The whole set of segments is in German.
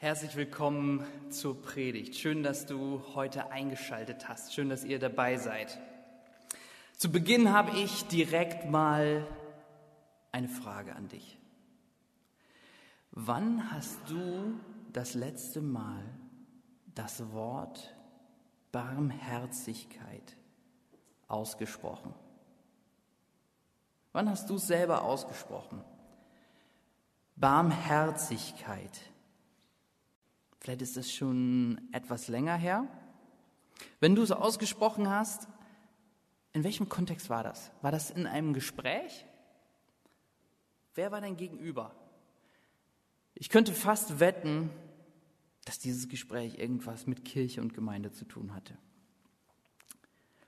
Herzlich willkommen zur Predigt. Schön, dass du heute eingeschaltet hast. Schön, dass ihr dabei seid. Zu Beginn habe ich direkt mal eine Frage an dich. Wann hast du das letzte Mal das Wort Barmherzigkeit ausgesprochen? Wann hast du es selber ausgesprochen? Barmherzigkeit. Vielleicht ist es schon etwas länger her. Wenn du es ausgesprochen hast, in welchem Kontext war das? War das in einem Gespräch? Wer war dein Gegenüber? Ich könnte fast wetten, dass dieses Gespräch irgendwas mit Kirche und Gemeinde zu tun hatte.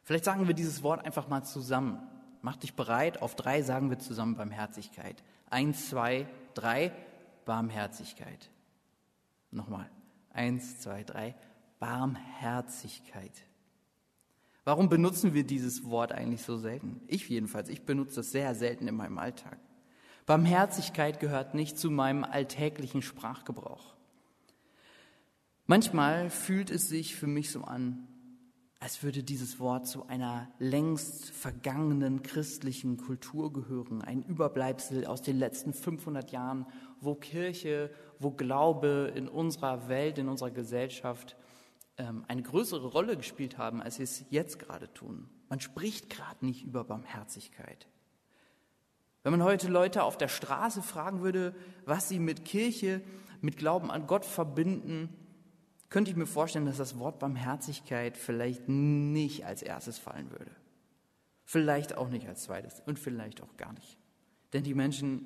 Vielleicht sagen wir dieses Wort einfach mal zusammen. Mach dich bereit. Auf drei sagen wir zusammen Barmherzigkeit. Eins, zwei, drei. Barmherzigkeit. Nochmal. Eins, zwei, drei. Barmherzigkeit. Warum benutzen wir dieses Wort eigentlich so selten? Ich jedenfalls, ich benutze es sehr selten in meinem Alltag. Barmherzigkeit gehört nicht zu meinem alltäglichen Sprachgebrauch. Manchmal fühlt es sich für mich so an, als würde dieses Wort zu einer längst vergangenen christlichen Kultur gehören, ein Überbleibsel aus den letzten 500 Jahren, wo Kirche, wo Glaube in unserer Welt, in unserer Gesellschaft ähm, eine größere Rolle gespielt haben, als sie es jetzt gerade tun. Man spricht gerade nicht über Barmherzigkeit. Wenn man heute Leute auf der Straße fragen würde, was sie mit Kirche, mit Glauben an Gott verbinden, könnte ich mir vorstellen, dass das Wort Barmherzigkeit vielleicht nicht als erstes fallen würde. Vielleicht auch nicht als zweites und vielleicht auch gar nicht. Denn die Menschen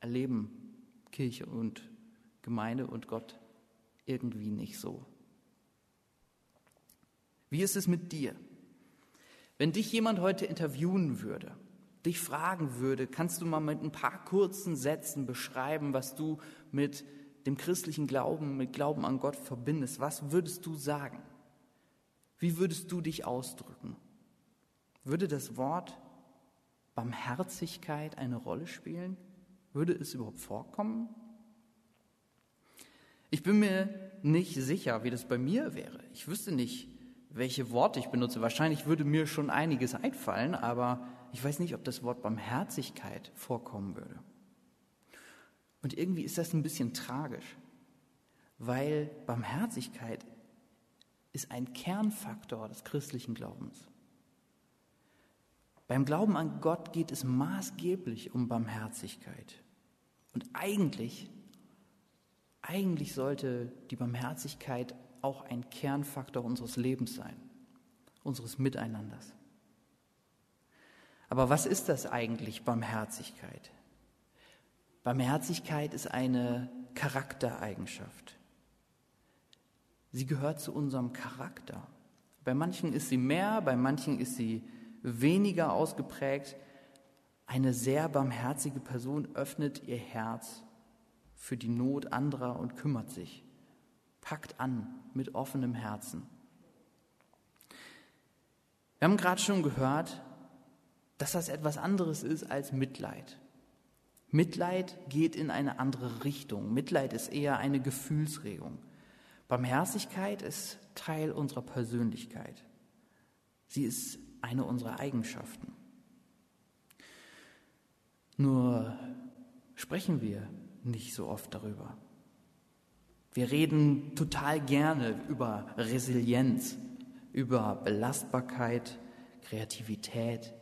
erleben Kirche und Gemeinde und Gott irgendwie nicht so. Wie ist es mit dir? Wenn dich jemand heute interviewen würde, dich fragen würde, kannst du mal mit ein paar kurzen Sätzen beschreiben, was du mit dem christlichen Glauben, mit Glauben an Gott verbindest, was würdest du sagen? Wie würdest du dich ausdrücken? Würde das Wort Barmherzigkeit eine Rolle spielen? Würde es überhaupt vorkommen? Ich bin mir nicht sicher, wie das bei mir wäre. Ich wüsste nicht, welche Worte ich benutze. Wahrscheinlich würde mir schon einiges einfallen, aber ich weiß nicht, ob das Wort Barmherzigkeit vorkommen würde. Und irgendwie ist das ein bisschen tragisch, weil Barmherzigkeit ist ein Kernfaktor des christlichen Glaubens. Beim Glauben an Gott geht es maßgeblich um Barmherzigkeit. Und eigentlich, eigentlich sollte die Barmherzigkeit auch ein Kernfaktor unseres Lebens sein, unseres Miteinanders. Aber was ist das eigentlich, Barmherzigkeit? Barmherzigkeit ist eine Charaktereigenschaft. Sie gehört zu unserem Charakter. Bei manchen ist sie mehr, bei manchen ist sie weniger ausgeprägt. Eine sehr barmherzige Person öffnet ihr Herz für die Not anderer und kümmert sich, packt an mit offenem Herzen. Wir haben gerade schon gehört, dass das etwas anderes ist als Mitleid. Mitleid geht in eine andere Richtung. Mitleid ist eher eine Gefühlsregung. Barmherzigkeit ist Teil unserer Persönlichkeit. Sie ist eine unserer Eigenschaften. Nur sprechen wir nicht so oft darüber. Wir reden total gerne über Resilienz, über Belastbarkeit, Kreativität,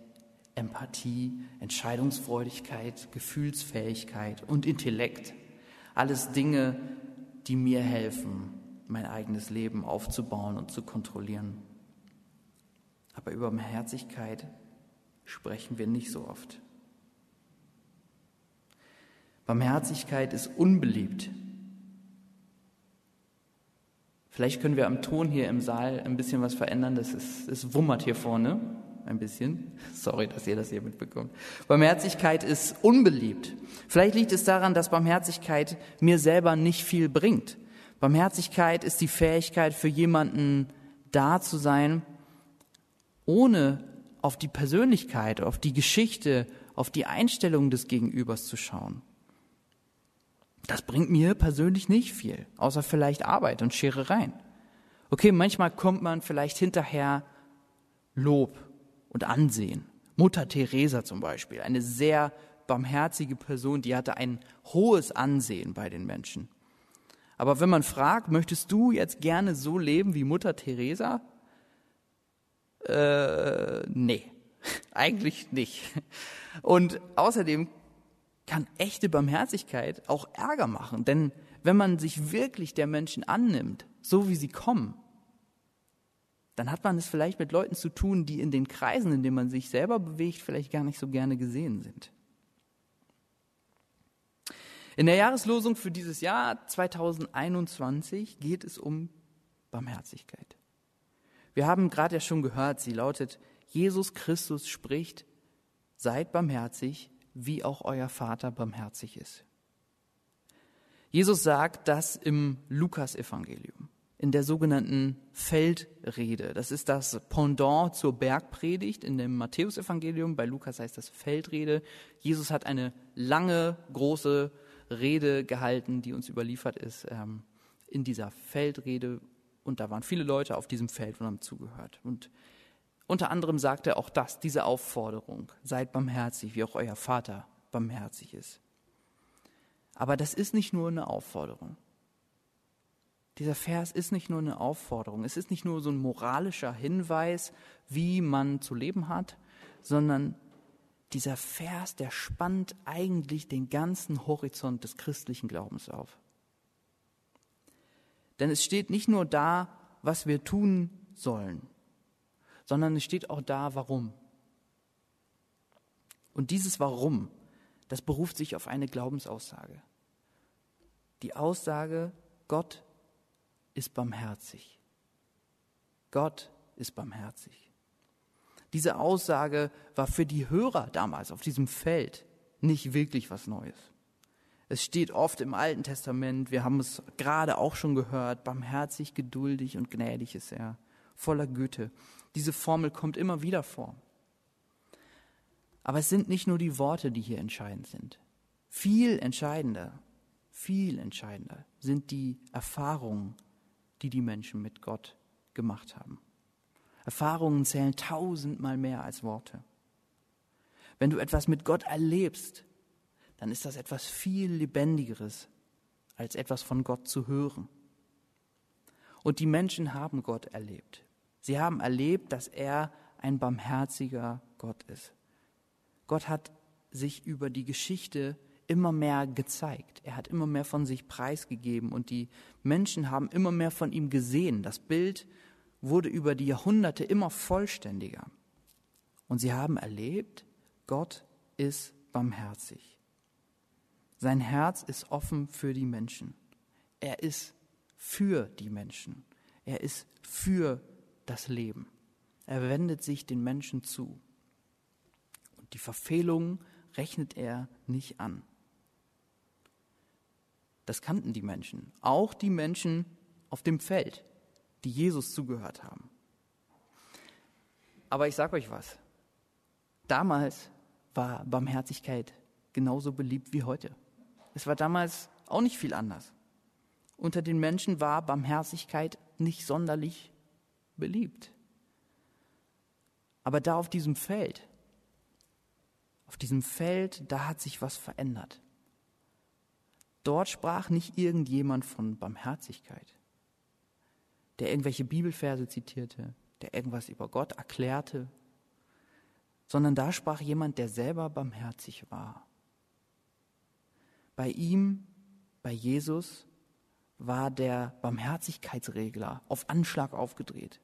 Empathie, Entscheidungsfreudigkeit, Gefühlsfähigkeit und Intellekt. Alles Dinge, die mir helfen, mein eigenes Leben aufzubauen und zu kontrollieren. Aber über Barmherzigkeit sprechen wir nicht so oft. Barmherzigkeit ist unbeliebt. Vielleicht können wir am Ton hier im Saal ein bisschen was verändern. Das ist, es wummert hier vorne ein bisschen. Sorry, dass ihr das hier mitbekommt. Barmherzigkeit ist unbeliebt. Vielleicht liegt es daran, dass Barmherzigkeit mir selber nicht viel bringt. Barmherzigkeit ist die Fähigkeit für jemanden da zu sein, ohne auf die Persönlichkeit, auf die Geschichte, auf die Einstellung des Gegenübers zu schauen. Das bringt mir persönlich nicht viel, außer vielleicht Arbeit und Scherereien. Okay, manchmal kommt man vielleicht hinterher Lob und Ansehen. Mutter Teresa zum Beispiel, eine sehr barmherzige Person, die hatte ein hohes Ansehen bei den Menschen. Aber wenn man fragt, möchtest du jetzt gerne so leben wie Mutter Teresa? Äh, nee, eigentlich nicht. Und außerdem kann echte Barmherzigkeit auch Ärger machen, denn wenn man sich wirklich der Menschen annimmt, so wie sie kommen, dann hat man es vielleicht mit Leuten zu tun, die in den Kreisen, in denen man sich selber bewegt, vielleicht gar nicht so gerne gesehen sind. In der Jahreslosung für dieses Jahr 2021 geht es um Barmherzigkeit. Wir haben gerade ja schon gehört, sie lautet, Jesus Christus spricht, seid barmherzig, wie auch euer Vater barmherzig ist. Jesus sagt das im Lukasevangelium, in der sogenannten Feldrede. Das ist das Pendant zur Bergpredigt in dem Matthäusevangelium. Bei Lukas heißt das Feldrede. Jesus hat eine lange, große Rede gehalten, die uns überliefert ist ähm, in dieser Feldrede. Und da waren viele Leute auf diesem Feld und haben zugehört. Und unter anderem sagt er auch das, diese Aufforderung, seid barmherzig, wie auch euer Vater barmherzig ist. Aber das ist nicht nur eine Aufforderung. Dieser Vers ist nicht nur eine Aufforderung, es ist nicht nur so ein moralischer Hinweis, wie man zu leben hat, sondern dieser Vers, der spannt eigentlich den ganzen Horizont des christlichen Glaubens auf. Denn es steht nicht nur da, was wir tun sollen, sondern es steht auch da, warum. Und dieses Warum, das beruft sich auf eine Glaubensaussage. Die Aussage, Gott ist barmherzig. Gott ist barmherzig. Diese Aussage war für die Hörer damals auf diesem Feld nicht wirklich was Neues. Es steht oft im Alten Testament, wir haben es gerade auch schon gehört, barmherzig, geduldig und gnädig ist er, voller Güte. Diese Formel kommt immer wieder vor. Aber es sind nicht nur die Worte, die hier entscheidend sind. Viel entscheidender, viel entscheidender sind die Erfahrungen, die die Menschen mit Gott gemacht haben. Erfahrungen zählen tausendmal mehr als Worte. Wenn du etwas mit Gott erlebst, dann ist das etwas viel Lebendigeres, als etwas von Gott zu hören. Und die Menschen haben Gott erlebt. Sie haben erlebt, dass er ein barmherziger Gott ist. Gott hat sich über die Geschichte immer mehr gezeigt. Er hat immer mehr von sich preisgegeben und die Menschen haben immer mehr von ihm gesehen. Das Bild wurde über die Jahrhunderte immer vollständiger. Und sie haben erlebt, Gott ist barmherzig. Sein Herz ist offen für die Menschen. Er ist für die Menschen. Er ist für das Leben. Er wendet sich den Menschen zu. Und die Verfehlungen rechnet er nicht an. Das kannten die Menschen, auch die Menschen auf dem Feld, die Jesus zugehört haben. Aber ich sage euch was, damals war Barmherzigkeit genauso beliebt wie heute. Es war damals auch nicht viel anders. Unter den Menschen war Barmherzigkeit nicht sonderlich beliebt. Aber da auf diesem Feld, auf diesem Feld, da hat sich was verändert. Dort sprach nicht irgendjemand von Barmherzigkeit, der irgendwelche Bibelverse zitierte, der irgendwas über Gott erklärte, sondern da sprach jemand, der selber barmherzig war. Bei ihm, bei Jesus, war der Barmherzigkeitsregler auf Anschlag aufgedreht.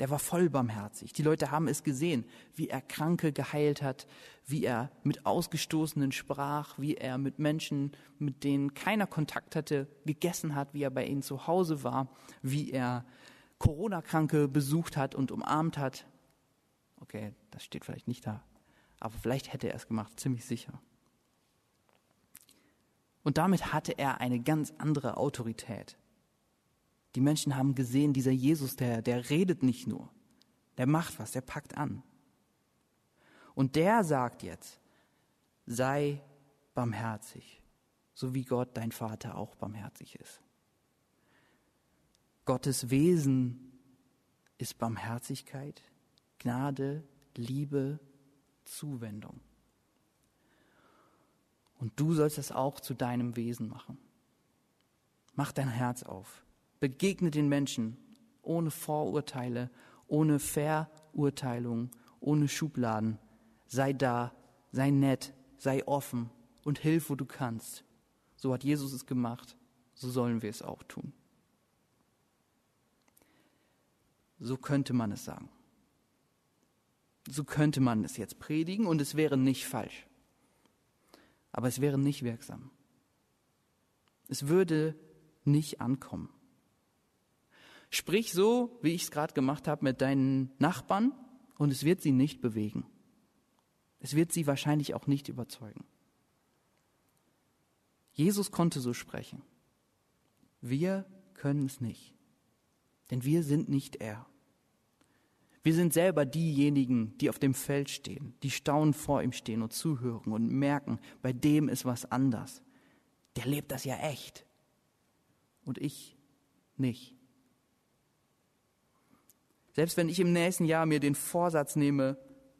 Der war voll barmherzig. Die Leute haben es gesehen, wie er Kranke geheilt hat, wie er mit Ausgestoßenen sprach, wie er mit Menschen, mit denen keiner Kontakt hatte, gegessen hat, wie er bei ihnen zu Hause war, wie er Corona-Kranke besucht hat und umarmt hat. Okay, das steht vielleicht nicht da, aber vielleicht hätte er es gemacht, ziemlich sicher. Und damit hatte er eine ganz andere Autorität. Die Menschen haben gesehen, dieser Jesus, der, der redet nicht nur, der macht was, der packt an. Und der sagt jetzt, sei barmherzig, so wie Gott, dein Vater, auch barmherzig ist. Gottes Wesen ist Barmherzigkeit, Gnade, Liebe, Zuwendung. Und du sollst es auch zu deinem Wesen machen. Mach dein Herz auf. Begegne den Menschen ohne Vorurteile, ohne Verurteilung, ohne Schubladen. Sei da, sei nett, sei offen und hilf, wo du kannst. So hat Jesus es gemacht, so sollen wir es auch tun. So könnte man es sagen. So könnte man es jetzt predigen und es wäre nicht falsch. Aber es wäre nicht wirksam. Es würde nicht ankommen. Sprich so, wie ich es gerade gemacht habe mit deinen Nachbarn und es wird sie nicht bewegen. Es wird sie wahrscheinlich auch nicht überzeugen. Jesus konnte so sprechen. Wir können es nicht, denn wir sind nicht er. Wir sind selber diejenigen, die auf dem Feld stehen, die staunend vor ihm stehen und zuhören und merken, bei dem ist was anders. Der lebt das ja echt. Und ich nicht. Selbst wenn ich im nächsten Jahr mir den Vorsatz nehme,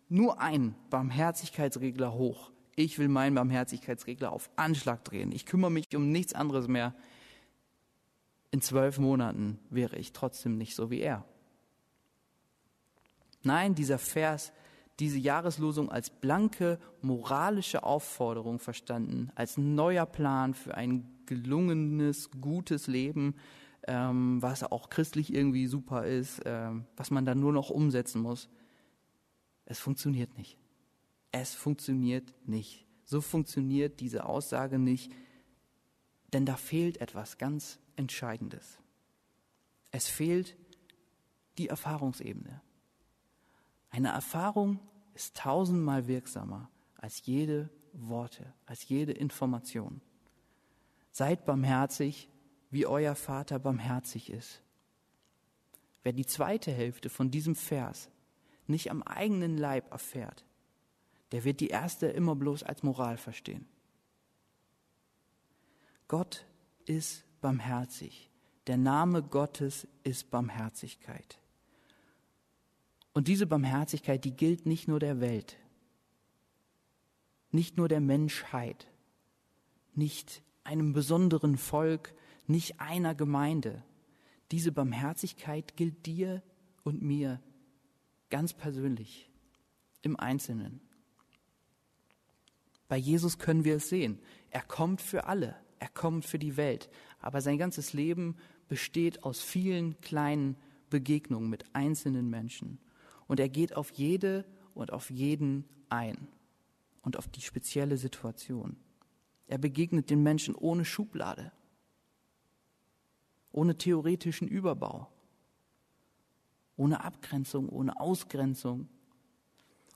nur ein Barmherzigkeitsregler hoch. Ich will meinen Barmherzigkeitsregler auf Anschlag drehen. Ich kümmere mich um nichts anderes mehr. In zwölf Monaten wäre ich trotzdem nicht so wie er. Nein, dieser Vers, diese Jahreslosung als blanke moralische Aufforderung verstanden, als neuer Plan für ein gelungenes, gutes Leben, ähm, was auch christlich irgendwie super ist, ähm, was man dann nur noch umsetzen muss. Es funktioniert nicht. Es funktioniert nicht. So funktioniert diese Aussage nicht, denn da fehlt etwas ganz Entscheidendes. Es fehlt die Erfahrungsebene. Eine Erfahrung ist tausendmal wirksamer als jede Worte, als jede Information. Seid barmherzig, wie euer Vater barmherzig ist. Wer die zweite Hälfte von diesem Vers nicht am eigenen Leib erfährt, der wird die erste immer bloß als Moral verstehen. Gott ist barmherzig. Der Name Gottes ist Barmherzigkeit. Und diese Barmherzigkeit, die gilt nicht nur der Welt, nicht nur der Menschheit, nicht einem besonderen Volk, nicht einer Gemeinde. Diese Barmherzigkeit gilt dir und mir ganz persönlich, im Einzelnen. Bei Jesus können wir es sehen. Er kommt für alle, er kommt für die Welt, aber sein ganzes Leben besteht aus vielen kleinen Begegnungen mit einzelnen Menschen. Und er geht auf jede und auf jeden ein und auf die spezielle Situation. Er begegnet den Menschen ohne Schublade, ohne theoretischen Überbau, ohne Abgrenzung, ohne Ausgrenzung,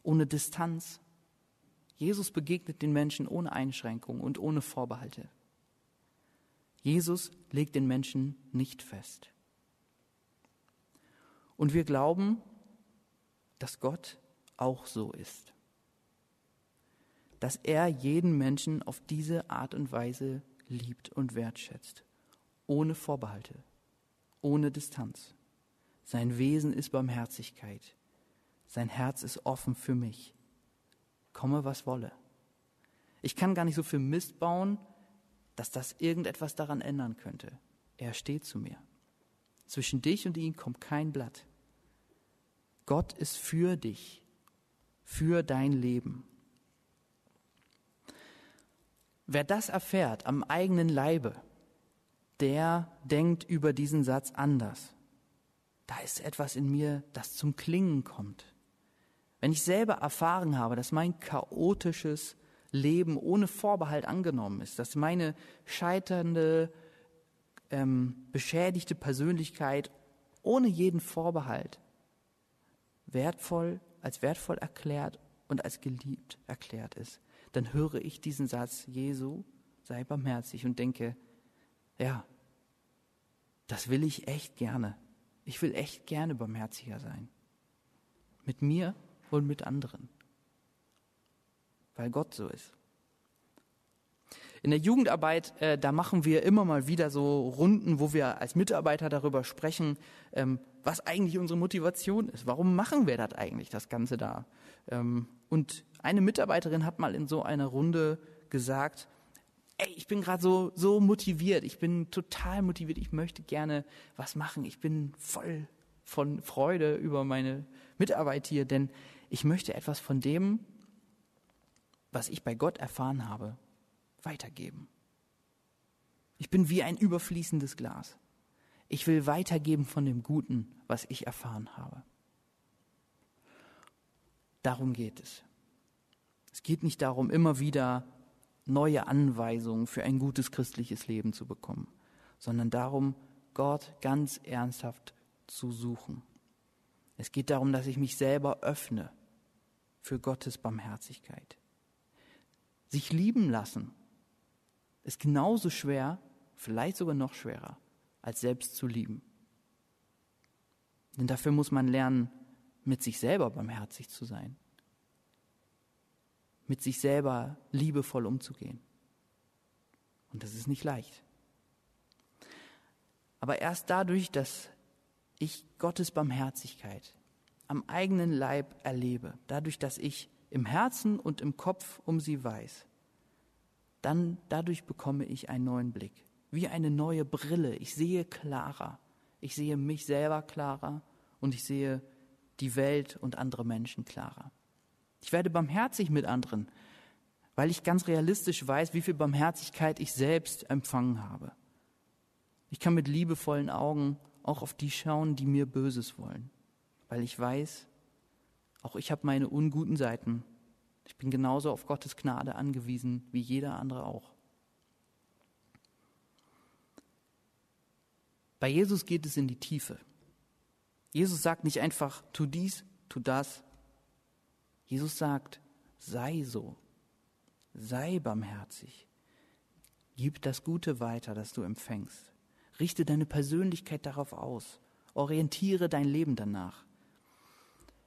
ohne Distanz. Jesus begegnet den Menschen ohne Einschränkung und ohne Vorbehalte. Jesus legt den Menschen nicht fest. Und wir glauben, dass Gott auch so ist. Dass er jeden Menschen auf diese Art und Weise liebt und wertschätzt, ohne Vorbehalte, ohne Distanz. Sein Wesen ist Barmherzigkeit. Sein Herz ist offen für mich. Komme, was wolle. Ich kann gar nicht so viel Mist bauen, dass das irgendetwas daran ändern könnte. Er steht zu mir. Zwischen dich und ihn kommt kein Blatt. Gott ist für dich, für dein Leben. Wer das erfährt am eigenen Leibe, der denkt über diesen Satz anders. Da ist etwas in mir, das zum Klingen kommt. Wenn ich selber erfahren habe, dass mein chaotisches Leben ohne Vorbehalt angenommen ist, dass meine scheiternde, ähm, beschädigte Persönlichkeit ohne jeden Vorbehalt wertvoll, als wertvoll erklärt und als geliebt erklärt ist, dann höre ich diesen Satz, Jesu, sei barmherzig und denke, ja, das will ich echt gerne. Ich will echt gerne barmherziger sein. Mit mir und mit anderen. Weil Gott so ist. In der Jugendarbeit, äh, da machen wir immer mal wieder so Runden, wo wir als Mitarbeiter darüber sprechen, ähm, was eigentlich unsere Motivation ist. Warum machen wir das eigentlich, das Ganze da? Ähm, und eine Mitarbeiterin hat mal in so einer Runde gesagt, ey, ich bin gerade so, so motiviert, ich bin total motiviert, ich möchte gerne was machen, ich bin voll von Freude über meine Mitarbeit hier, denn ich möchte etwas von dem, was ich bei Gott erfahren habe, weitergeben. Ich bin wie ein überfließendes Glas. Ich will weitergeben von dem Guten, was ich erfahren habe. Darum geht es. Es geht nicht darum, immer wieder neue Anweisungen für ein gutes christliches Leben zu bekommen, sondern darum, Gott ganz ernsthaft zu suchen. Es geht darum, dass ich mich selber öffne für Gottes Barmherzigkeit. Sich lieben lassen ist genauso schwer, vielleicht sogar noch schwerer, als selbst zu lieben. Denn dafür muss man lernen, mit sich selber barmherzig zu sein, mit sich selber liebevoll umzugehen. Und das ist nicht leicht. Aber erst dadurch, dass ich Gottes Barmherzigkeit am eigenen Leib erlebe, dadurch, dass ich im Herzen und im Kopf um sie weiß, dann dadurch bekomme ich einen neuen Blick, wie eine neue Brille. Ich sehe klarer, ich sehe mich selber klarer und ich sehe die Welt und andere Menschen klarer. Ich werde barmherzig mit anderen, weil ich ganz realistisch weiß, wie viel Barmherzigkeit ich selbst empfangen habe. Ich kann mit liebevollen Augen auch auf die schauen, die mir Böses wollen, weil ich weiß, auch ich habe meine unguten Seiten. Ich bin genauso auf Gottes Gnade angewiesen wie jeder andere auch. Bei Jesus geht es in die Tiefe. Jesus sagt nicht einfach, tu dies, tu das. Jesus sagt, sei so, sei barmherzig, gib das Gute weiter, das du empfängst. Richte deine Persönlichkeit darauf aus, orientiere dein Leben danach.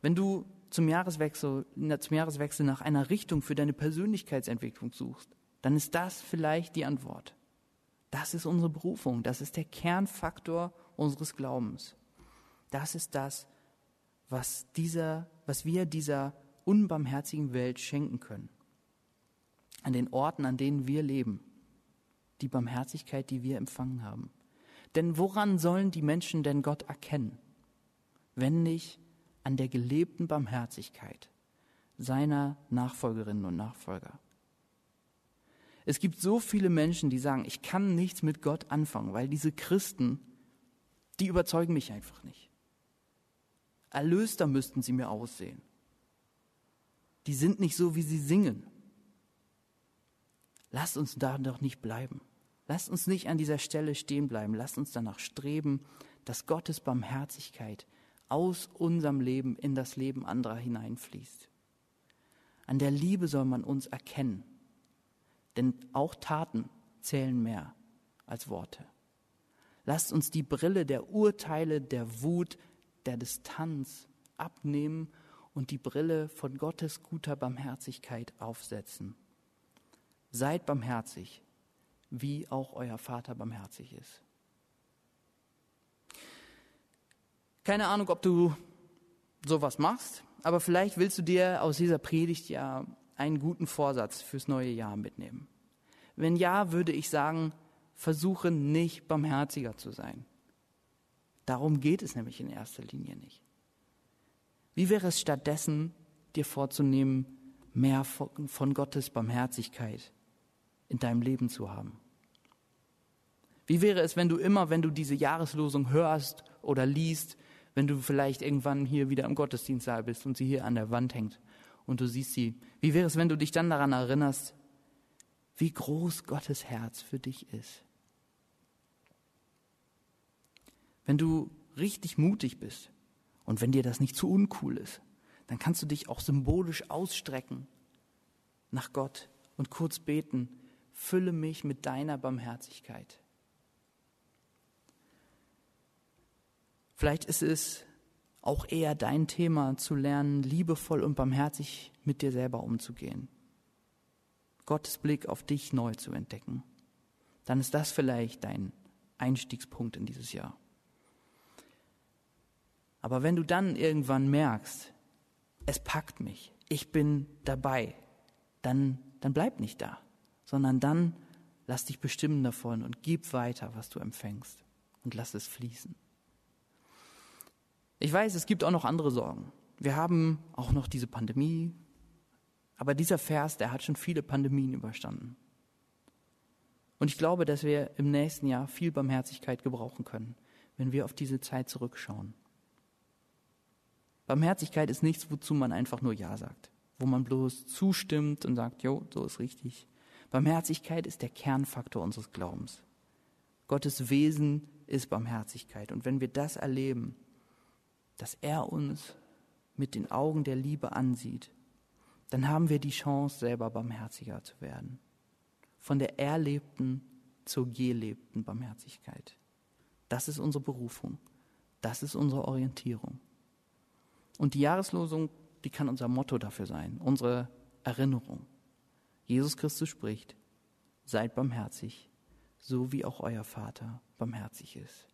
Wenn du zum Jahreswechsel, zum Jahreswechsel nach einer Richtung für deine Persönlichkeitsentwicklung suchst, dann ist das vielleicht die Antwort. Das ist unsere Berufung, das ist der Kernfaktor unseres Glaubens. Das ist das, was, dieser, was wir dieser unbarmherzigen Welt schenken können. An den Orten, an denen wir leben. Die Barmherzigkeit, die wir empfangen haben. Denn woran sollen die Menschen denn Gott erkennen, wenn nicht an der gelebten Barmherzigkeit seiner Nachfolgerinnen und Nachfolger? Es gibt so viele Menschen, die sagen, ich kann nichts mit Gott anfangen, weil diese Christen, die überzeugen mich einfach nicht. Erlöster müssten sie mir aussehen. Die sind nicht so, wie sie singen. Lasst uns da doch nicht bleiben. Lasst uns nicht an dieser Stelle stehen bleiben. Lasst uns danach streben, dass Gottes Barmherzigkeit aus unserem Leben in das Leben anderer hineinfließt. An der Liebe soll man uns erkennen, denn auch Taten zählen mehr als Worte. Lasst uns die Brille der Urteile, der Wut, der Distanz abnehmen und die Brille von Gottes guter Barmherzigkeit aufsetzen. Seid barmherzig, wie auch euer Vater barmherzig ist. Keine Ahnung, ob du sowas machst, aber vielleicht willst du dir aus dieser Predigt ja einen guten Vorsatz fürs neue Jahr mitnehmen. Wenn ja, würde ich sagen, versuche nicht barmherziger zu sein. Darum geht es nämlich in erster Linie nicht. Wie wäre es stattdessen, dir vorzunehmen, mehr von Gottes Barmherzigkeit in deinem Leben zu haben? Wie wäre es, wenn du immer, wenn du diese Jahreslosung hörst oder liest, wenn du vielleicht irgendwann hier wieder im Gottesdienstsaal bist und sie hier an der Wand hängt und du siehst sie, wie wäre es, wenn du dich dann daran erinnerst, wie groß Gottes Herz für dich ist? Wenn du richtig mutig bist und wenn dir das nicht zu uncool ist, dann kannst du dich auch symbolisch ausstrecken nach Gott und kurz beten, fülle mich mit deiner Barmherzigkeit. Vielleicht ist es auch eher dein Thema zu lernen, liebevoll und barmherzig mit dir selber umzugehen. Gottes Blick auf dich neu zu entdecken, dann ist das vielleicht dein Einstiegspunkt in dieses Jahr. Aber wenn du dann irgendwann merkst, es packt mich, ich bin dabei, dann, dann bleib nicht da, sondern dann lass dich bestimmen davon und gib weiter, was du empfängst und lass es fließen. Ich weiß, es gibt auch noch andere Sorgen. Wir haben auch noch diese Pandemie, aber dieser Vers, der hat schon viele Pandemien überstanden. Und ich glaube, dass wir im nächsten Jahr viel Barmherzigkeit gebrauchen können, wenn wir auf diese Zeit zurückschauen. Barmherzigkeit ist nichts, wozu man einfach nur Ja sagt, wo man bloß zustimmt und sagt, jo, so ist richtig. Barmherzigkeit ist der Kernfaktor unseres Glaubens. Gottes Wesen ist Barmherzigkeit. Und wenn wir das erleben, dass er uns mit den Augen der Liebe ansieht, dann haben wir die Chance, selber barmherziger zu werden. Von der erlebten zur gelebten Barmherzigkeit. Das ist unsere Berufung. Das ist unsere Orientierung. Und die Jahreslosung, die kann unser Motto dafür sein, unsere Erinnerung. Jesus Christus spricht, seid barmherzig, so wie auch euer Vater barmherzig ist.